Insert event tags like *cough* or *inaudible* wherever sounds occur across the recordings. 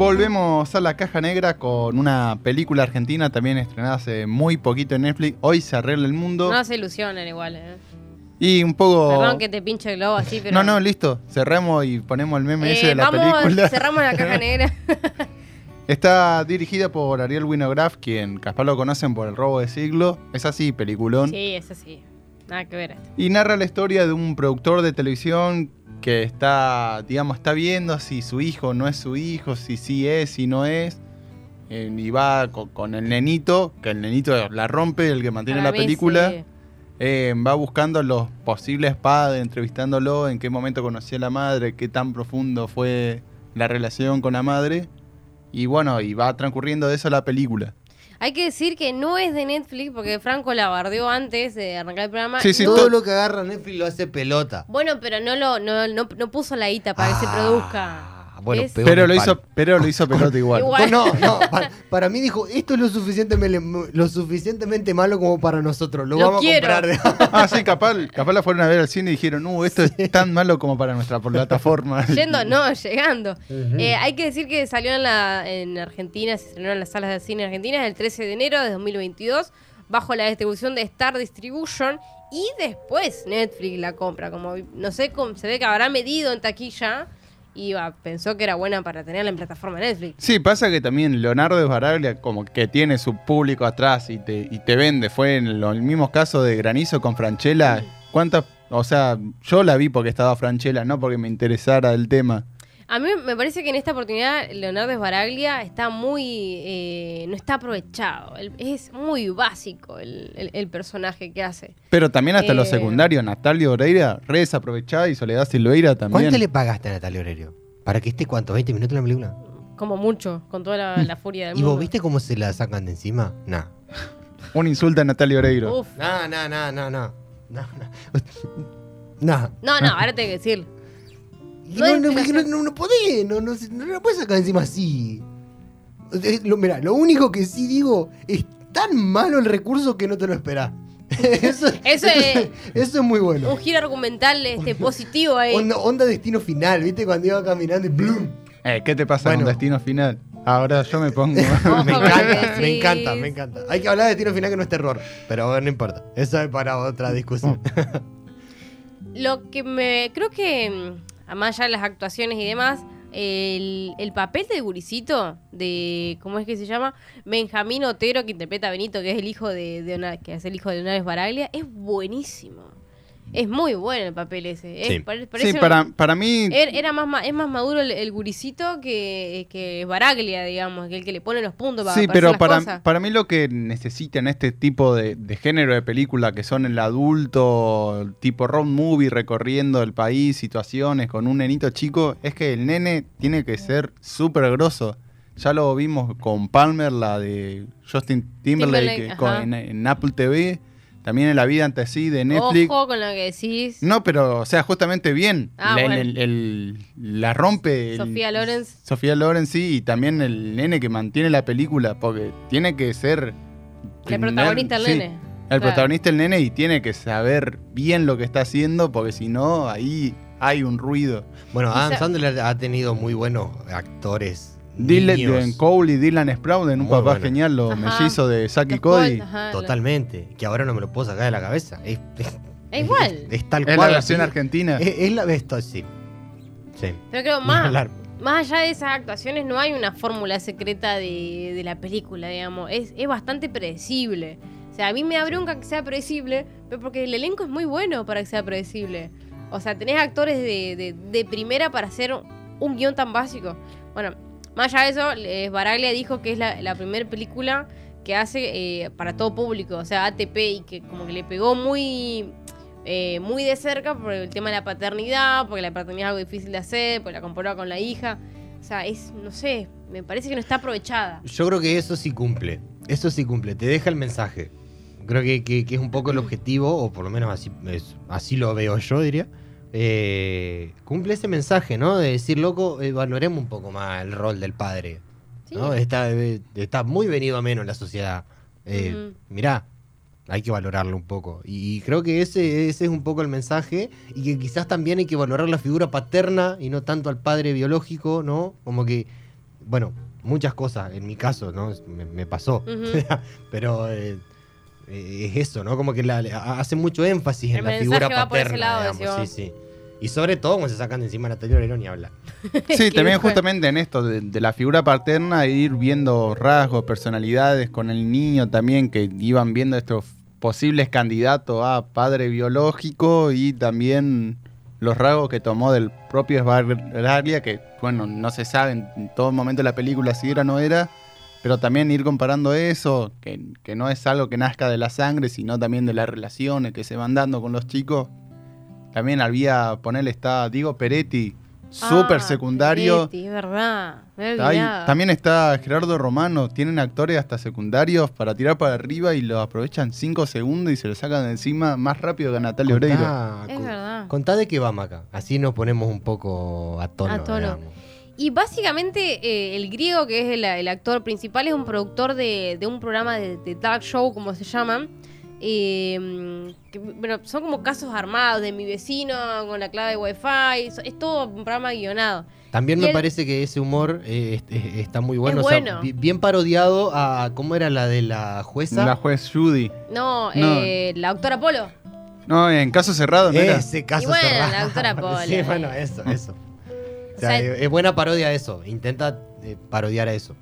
Volvemos a la caja negra con una película argentina también estrenada hace muy poquito en Netflix. Hoy se arregla el mundo. No se ilusionen igual, eh. Y un poco. Perdón que te pinche el globo así, pero. No, no, listo. Cerramos y ponemos el meme ese Eh, de la vamos, película. cerramos la caja negra. *laughs* Está dirigida por Ariel Winograf, quien capaz lo conocen por El robo de siglo. Es así, peliculón. sí, eso sí. Nada que ver. Y narra la historia de un productor de televisión que está, digamos, está viendo si su hijo no es su hijo, si sí es, si no es. Eh, y va co- con, el nenito, que el nenito la rompe, el que mantiene la película. sí. Eh, va buscando los posibles padres, entrevistándolo, en qué momento conoció a la madre, qué tan profundo fue la relación con la madre. Y bueno, y va transcurriendo de eso la película. Hay que decir que no es de Netflix porque Franco la bardeó antes de arrancar el programa. Sí, sí, No- todo- Todo lo que agarra Netflix lo hace pelota. Bueno, pero no lo no, no, no puso la guita para que se Ah, produzca. Pero lo, hizo, pero lo hizo pelota *laughs* igual. Igual. No, no, para, para mí dijo, esto es lo suficientemente, lo suficientemente malo como para nosotros. Lo, Lo vamos quiero. a comprar. *laughs* Ah, sí, capaz, capaz la fueron a ver al cine y dijeron, no, esto es tan malo como para nuestra plataforma. *laughs* Yendo, no, llegando. Eh, hay que decir que salió en, la, en Argentina, se estrenó en las salas de cine argentinas el 13 de enero de 2022, bajo la distribución de Star Distribution, y después Netflix la compra. Como no sé cómo se ve que habrá medido en taquilla va, pensó que era buena para tenerla en plataforma Netflix. Sí, pasa que también Leonardo Esbaraglia como que tiene su público atrás y te, y te vende. Fue en los mismos casos de Granizo con Franchella. ¿Cuántas? O sea, yo la vi porque estaba Franchella, no porque me interesara el tema. A mí me parece que en esta oportunidad Leonardo Esbaraglia está muy... eh, no está aprovechado. Es muy básico el, el- el personaje que hace. Pero también hasta los Eh. secundarios, Natalia Oreira, re desaprovechada y Soledad Silveira también. ¿Cuánto le pagaste a Natalia Oreiro? ¿Para que esté cuánto? ¿20 minutos en la película? Como mucho, con toda la, la furia del ¿Y mundo. vos viste cómo se la sacan de encima? Nah. *laughs* Un insulto a Natalia Oreiro. Uf. No, no, no, no, no. No, no. No. No, no, ahora tengo que decir. Y No No, no, no, no, no podés, no, no, no la puedes sacar encima así. Eh, Lo, mira, lo único que sí digo es tan malo el recurso que no te lo esperás. *laughs* eso, Eso es- eso es muy bueno. Un giro argumental este, positivo ahí. Onda, onda destino final, ¿viste? Cuando iba caminando y ¡blum! Eh, ¿Qué te pasa Bueno. con Destino Final? Ahora yo me pongo... *laughs* *laughs* Me encanta, me encanta, me encanta. Hay que hablar de destino final que no es terror. Pero no importa. Eso es para otra discusión. Lo que me. Creo que. Más allá de las actuaciones y demás. El, el papel de Guricito, de. ¿Cómo es que se llama? Benjamín Otero, que interpreta a Benito, que es el hijo de, de que es el hijo de Leonardo Baraglia, es buenísimo. Es muy bueno el papel ese. Es- Sí. un- para, para mí... Er- Era más, es más maduro el, el guricito que, que Baraglia, digamos, que el que le pone los puntos para, Sí, para pero hacer las para, cosas. para mí lo que necesitan este tipo de, de género de película, que son el adulto, tipo road movie, recorriendo el país, situaciones con un nenito chico, es que el nene tiene que ser súper grosso. Ya lo vimos con Palmer, la de Justin Timberlake, Timberlake, con- en Apple TV, también en La Vida Antes Sí, de Netflix. Ojo con lo que decís. No, pero, o sea, justamente bien. Ah, La- bueno. el- el- la rompe. el- Sofía Lorenz. Sofía Loren, sí, y también el nene que mantiene la película, porque tiene que ser... El protagonista el sí, nene. El Claro. protagonista el nene y tiene que saber bien lo que está haciendo, porque si no, ahí hay un ruido. Bueno, Adam Sandler ha tenido muy buenos actores. Dylan. Cole y Dylan Sprouden, un Muy papá bueno. genial, los Ajá. mellizos de Zack y Los Cody. Colt, ajá, Totalmente. Que ahora no me lo puedo sacar de la cabeza. Es, es- Es igual. Es, es tal Es cual. la versión argentina. Es, es la esto, sí. Sí. Pero creo Ni más, hablar. más allá de esas actuaciones no hay una fórmula secreta de, de la película, digamos. Es, es bastante predecible. O sea, a mí me da bronca que sea predecible, pero porque el elenco es muy bueno para que sea predecible. O sea, tenés actores de, de- de primera para hacer un guion tan básico. Bueno, más allá de eso, eh, Baraglia dijo que es la, la primera película que hace eh, para todo público, o sea, ATP, y que como que le pegó muy, eh, muy de cerca por el tema de la paternidad, porque la paternidad es algo difícil de hacer, porque la comparaba con la hija. O sea, es, no sé, me parece que no está aprovechada. Yo creo que eso sí cumple. Eso sí cumple. Te deja el mensaje. Creo que, que- que es un poco el objetivo, o por lo menos así, es- así lo veo yo, diría. Eh, cumple ese mensaje, ¿no? De decir, loco, eh, valoremos un poco más el rol del padre. Sí. ¿no? Está, eh, está muy venido a menos en la sociedad. Ujú. Mirá, hay que valorarlo un poco. Y creo que ese, ese es un poco el mensaje. Y que quizás también hay que valorar la figura paterna y no tanto al padre biológico, ¿no? Como que bueno, muchas cosas, en mi caso, ¿no? Me, me pasó. *laughs* Pero eh, es eso, ¿no? Como que la- hace mucho énfasis El en la mensaje figura va por ese paterna, lado, digamos, sí, sí. Y sobre todo cuando se sacan de encima a Natalia Oreiro ni habla. *laughs* Sí, también justamente en esto de, de la figura paterna, ir viendo rasgos, personalidades con el niño también, que iban viendo estos posibles candidatos a padre biológico y también los rasgos que tomó del propio Esbaraglia, que bueno, no se sabe en todo momento de la película si era o no era, pero también ir comparando eso, que, que no es algo que nazca de la sangre, sino también de las relaciones que se van dando con los chicos. También había, ponerle, está Diego Peretti, súper Ah, secundario. Peretti, es verdad. Me también está Gerardo Romano, tienen actores hasta secundarios para tirar para arriba y lo aprovechan 5 segundos y se lo sacan de encima más rápido que a Natalia Oreiro. Es con- verdad. contá de qué vamos acá. Así nos ponemos un poco a tono. A tono. Y básicamente eh, el griego, que es el, el actor principal, es un productor de, de un programa de, de talk show, como se llama. Eh, que, bueno, son como casos armados de mi vecino con la clave de wifi. Es todo un programa guionado. También Y me él- parece que ese humor eh, es- es- está muy bueno. Es o sea, bueno. bi- bien parodiado a. ¿Cómo era la de la jueza? La juez Judy. No, No. eh, la doctora Polo. No, en caso cerrado, ¿no era? Ese caso Y bueno, cerrado. la doctora Paula, *laughs* Sí, eh. bueno, eso, eso. O sea, sea, es buena parodia a eso. Intenta eh, parodiar a eso.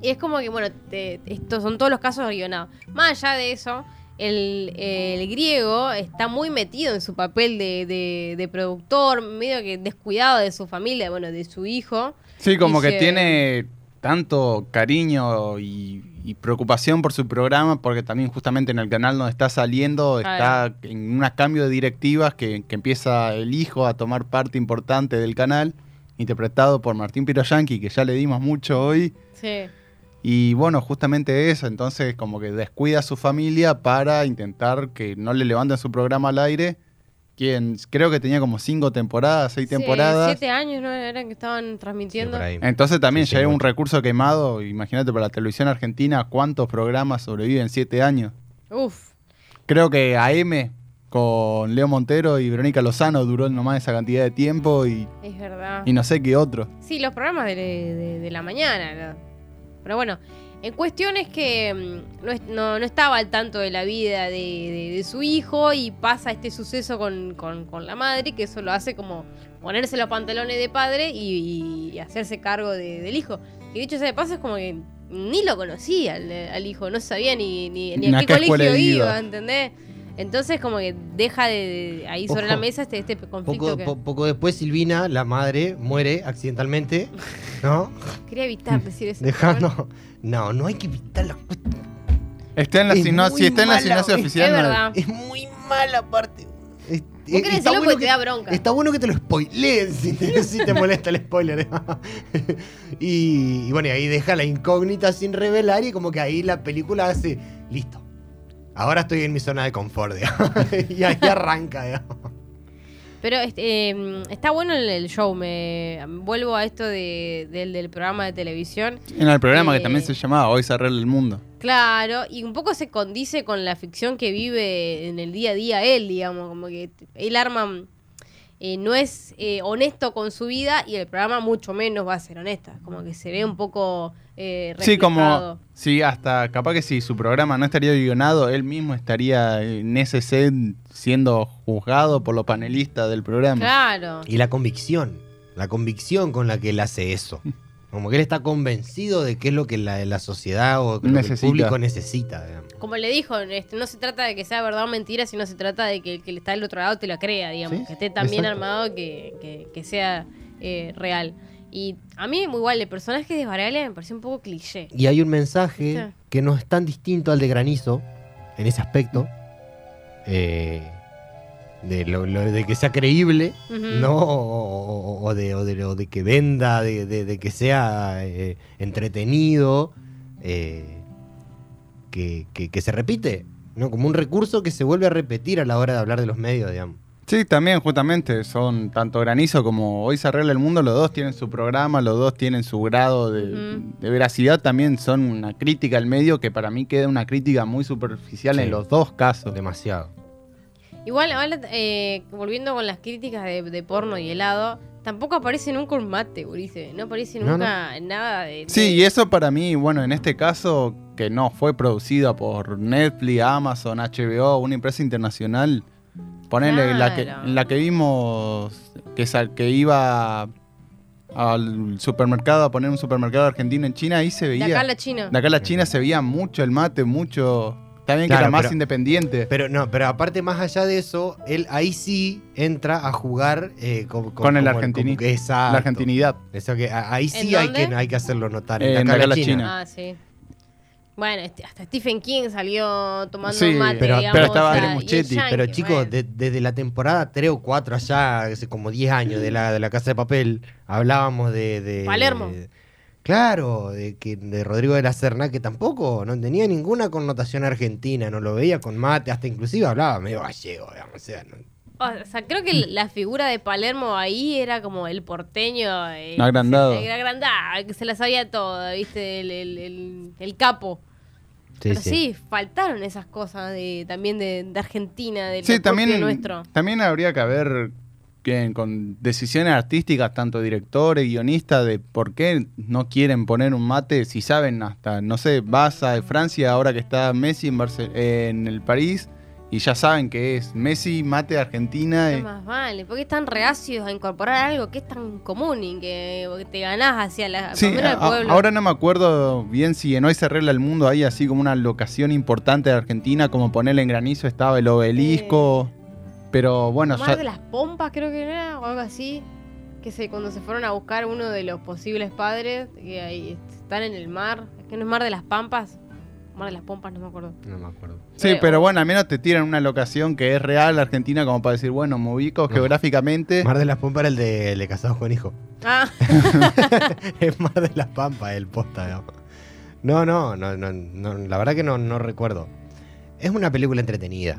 Y es como que, bueno, te- estos son todos los casos guionados. Más allá de eso, el, el griego está muy metido en su papel de, de- de productor, medio que descuidado de su familia, bueno, de su hijo. Sí, como Y que se- tiene tanto cariño y, y preocupación por su programa, porque también justamente en el canal donde está saliendo está en un cambio de directivas que, que empieza el hijo a tomar parte importante del canal, interpretado por Martín Piroyanqui, que ya le dimos mucho hoy. Sí. Y bueno, justamente eso, entonces como que descuida a su familia para intentar que no le levanten su programa al aire. Quien creo que tenía como cinco temporadas, seis Sí, temporadas. siete años, ¿no? Eran que estaban transmitiendo. Entonces también Sí, ya sí, es un recurso quemado. Imagínate para la televisión argentina cuántos programas sobreviven siete años. Uf. Creo que AM con Leo Montero y Verónica Lozano duró nomás esa cantidad de tiempo y, Es verdad. y no sé qué otro. Sí, los programas de, de- de la mañana. Pero bueno, en cuestión es que mm, no, no- no estaba al tanto de la vida de, de- su hijo y pasa este suceso con, con- con la madre, que eso lo hace como ponerse los pantalones de padre y, y hacerse cargo de- del hijo. Y dicho sea de paso, es como que ni lo conocía al, al hijo, no sabía ni, ni, ni a qué colegio iba. iba, ¿entendés? Entonces como que deja de, de- ahí sobre Ojo. la mesa este, este conflicto Poco, que po- poco después, Silvina, la madre, muere accidentalmente. *laughs* ¿No? quería evitar decir eso. Dejando. No, no hay que evitar cuestiones. Está en la Es sino- muy si está en la sinopsis es oficial. Es verdad. Es muy mala parte. Es- Vos eh, querés está bueno porque que- te da bronca. Está bueno que te lo spoileen si te, *laughs* si te molesta el spoiler. *laughs* y, y bueno, y ahí deja la incógnita sin revelar y como que ahí la película hace, listo. Ahora estoy en mi zona de confort, digamos. *laughs* y ahí arranca, digamos. Pero este, eh, está bueno el, el show. Me vuelvo a esto de- del, del programa de televisión. En el programa Eh, que también se llamaba Hoy se arregla el mundo. Claro, y un poco se condice con la ficción que vive en el día a día él, digamos, como que él arma eh, no es eh, honesto con su vida y el programa mucho menos va a ser honesta, como que se ve un poco eh, Sí, como. Sí, hasta capaz que si su programa no estaría guionado, él mismo estaría en ese set siendo juzgado por los panelistas del programa. Claro. Y la convicción, la convicción con la que él hace eso. *laughs* Como que él está convencido de qué es lo que la, la sociedad o lo que el público necesita. digamos. Como le dijo, este, no se trata de que sea verdad o mentira, sino se trata de que el que está del otro lado te lo crea, digamos, Sí, que esté tan bien armado que, que- que sea eh, real. Y a mí, muy igual, el personaje de Varela me pareció un poco cliché. Y hay un mensaje que no es tan distinto al de Granizo en ese aspecto. eh, de, lo- lo- de que sea creíble. ¿no? O, o- o de, o de- o de que venda, de, de- de que sea eh, entretenido, eh, que, que- que se repite, ¿no? Como un recurso que se vuelve a repetir a la hora de hablar de los medios, digamos. Sí, también justamente son tanto Granizo como Hoy se arregla el mundo, los dos tienen su programa, los dos tienen su grado de, de veracidad, también son una crítica al medio que para mí queda una crítica muy superficial Sí. en los dos casos. Demasiado. Igual, ahora, eh, volviendo con las críticas de, de porno y helado, Tampoco aparece nunca un mate, Urice. No aparece No, nunca nada de. Sí, de- y eso para mí, bueno, en este caso, que no fue producida por Netflix, Amazon, HBO, una empresa internacional, ponele la, que, la que vimos que, sal- que iba al supermercado a poner un supermercado argentino en China, ahí se De veía. acá a la China. de acá a la China se veía mucho el mate, mucho. También que Claro, era más pero- independiente. Pero no, pero aparte más allá de eso, él ahí sí entra a jugar eh, con, Con el como argentini- como- exacto. la argentinidad. Eso que ahí sí ¿En hay que, hay que hacerlo notar. En acá acá en la China. China. Ah, sí. Bueno, este- hasta Stephen King salió tomando Sí, mate, pero- digamos, pero estaba o sea, Pero y es Muchetti, yankee, Pero chicos, bueno. de- desde la temporada 3 o 4 allá, hace como 10 años de la, de la Casa de Papel, hablábamos de... de- Palermo. de- claro, de, que, de Rodrigo de la Serna, que tampoco no tenía ninguna connotación argentina, no lo veía con mate, hasta inclusive hablaba medio gallego, digamos, o sea, no- O sea, creo que la figura de Palermo ahí era como el porteño. eh, Agrandado. El agrandado, el que se la sabía todo, ¿viste? El, el- el- el capo. Sí, Pero sí. sí. faltaron esas cosas de, también de, de Argentina, del Sí, también, nuestro. también habría que haber que con decisiones artísticas, tanto directores, guionistas, de por qué no quieren poner un mate si saben hasta, no sé, vas a Francia ahora que está Messi en, Barce- en el París y ya saben que es Messi, mate Argentina. No y- más vale, porque están reacios a incorporar algo que es tan común y que te ganás hacia la Sí, a- pueblo. ahora no me acuerdo bien si en Hoy se arregla el mundo hay así como una locación importante de Argentina, como ponerle en granizo estaba el obelisco. Pero bueno, Mar de las Pompas creo que era, o algo así. Que se, cuando se fueron a buscar uno de los posibles padres, que ahí están en el mar, es que no es Mar de las Pampas, Mar de las Pompas, no me acuerdo. No me acuerdo. Sí, Pero- pero bueno, al menos te tiran una locación que es real Argentina como para decir, bueno, me ubico No. geográficamente. Mar de las Pampas era el de, el de Casados con Hijo. Ah, *laughs* es Mar de las Pampas el posta, digamos. No, no, no, no, no, la verdad que no, no recuerdo. Es una película entretenida.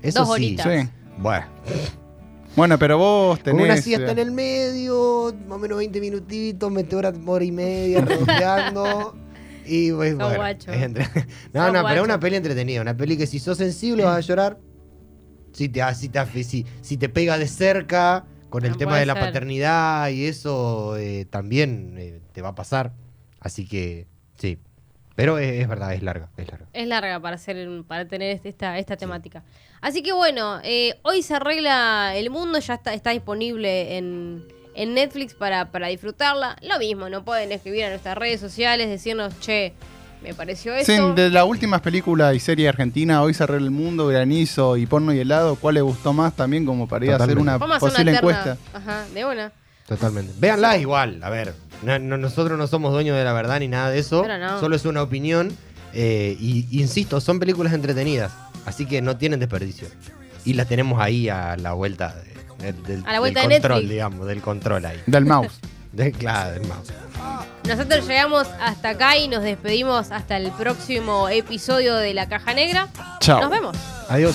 Eso Dos sí. horitas. Sí. Bueno, Bueno, pero vos con tenés... una siesta eh, en el medio, más o menos 20 minutitos, mete hora, hora y media redondeando. y pues, Sos bueno, guacho. es entre- *laughs* No, no, pero una peli entretenida. Una peli que si sos sensible vas a llorar. Si te, si te, si, si te pega de cerca con el tema de la ser. paternidad y eso eh, también eh, te va a pasar. Así que sí. Pero es, es verdad, es larga, es larga. es larga para hacer para tener este- esta, esta temática. Así que bueno, eh, hoy se arregla el mundo, ya está, está disponible en, en Netflix para, para disfrutarla. Lo mismo, no pueden escribir a nuestras redes sociales, decirnos, che, me pareció Sí, esto. de las últimas películas y series argentinas, Hoy se arregla el mundo, Granizo y Porno y Helado, ¿cuál les gustó más también como para ir a hacer una Vamos posible una encuesta? Ajá, de una. Totalmente. Véanla igual, a ver. No- no- nosotros no somos dueños de la verdad ni nada de eso. Pero no. Solo es una opinión. eh, y insisto, son películas entretenidas. Así que no tienen desperdicio. Y las tenemos ahí a la vuelta de- del, del- A la vuelta del de control, Netflix. digamos, del control ahí. Del mouse. *laughs* De, claro, del mouse. Nosotros llegamos hasta acá y nos despedimos hasta el próximo episodio de La Caja Negra. Chao. Nos vemos. Adiós.